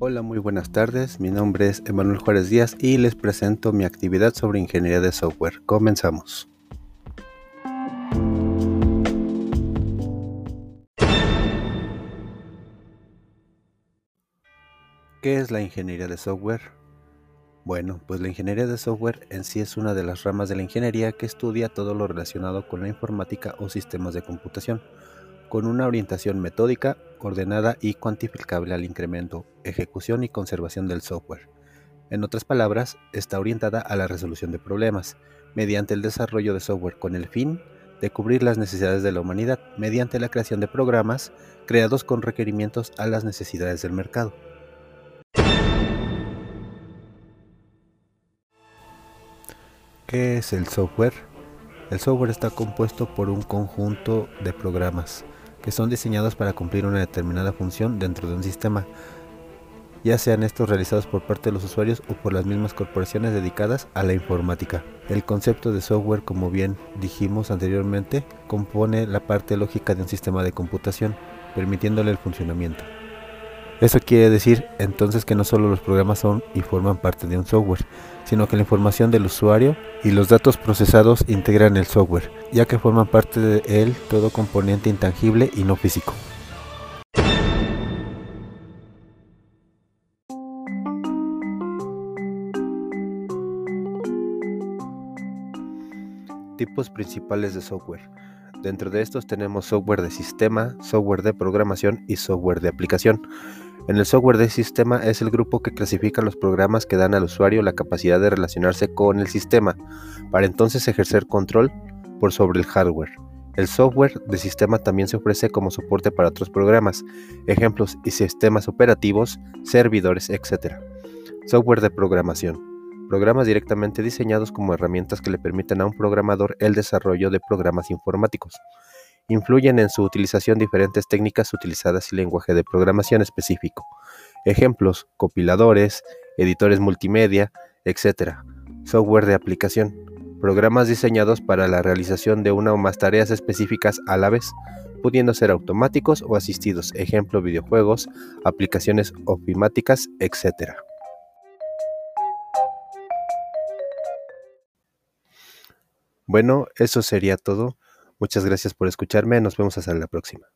Hola, muy buenas tardes. Mi nombre es Emanuel Juárez Díaz y les presento mi actividad sobre ingeniería de software. Comenzamos. ¿Qué es la ingeniería de software? Bueno, pues la ingeniería de software en sí es una de las ramas de la ingeniería que estudia todo lo relacionado con la informática o sistemas de computación con una orientación metódica, ordenada y cuantificable al incremento, ejecución y conservación del software. En otras palabras, está orientada a la resolución de problemas, mediante el desarrollo de software con el fin de cubrir las necesidades de la humanidad mediante la creación de programas creados con requerimientos a las necesidades del mercado. ¿Qué es el software? El software está compuesto por un conjunto de programas que son diseñados para cumplir una determinada función dentro de un sistema, ya sean estos realizados por parte de los usuarios o por las mismas corporaciones dedicadas a la informática. El concepto de software, como bien dijimos anteriormente, compone la parte lógica de un sistema de computación, permitiéndole el funcionamiento. Eso quiere decir entonces que no solo los programas son y forman parte de un software, sino que la información del usuario y los datos procesados integran el software, ya que forman parte de él todo componente intangible y no físico. Tipos principales de software. Dentro de estos tenemos software de sistema, software de programación y software de aplicación. En el software de sistema es el grupo que clasifica los programas que dan al usuario la capacidad de relacionarse con el sistema, para entonces ejercer control por sobre el hardware. El software de sistema también se ofrece como soporte para otros programas, ejemplos y sistemas operativos, servidores, etc. Software de programación. Programas directamente diseñados como herramientas que le permiten a un programador el desarrollo de programas informáticos. Influyen en su utilización diferentes técnicas utilizadas y lenguaje de programación específico. Ejemplos, compiladores, editores multimedia, etc. Software de aplicación. Programas diseñados para la realización de una o más tareas específicas a la vez, pudiendo ser automáticos o asistidos. Ejemplo, videojuegos, aplicaciones ofimáticas, etc. Bueno, eso sería todo. Muchas gracias por escucharme, nos vemos hasta la próxima.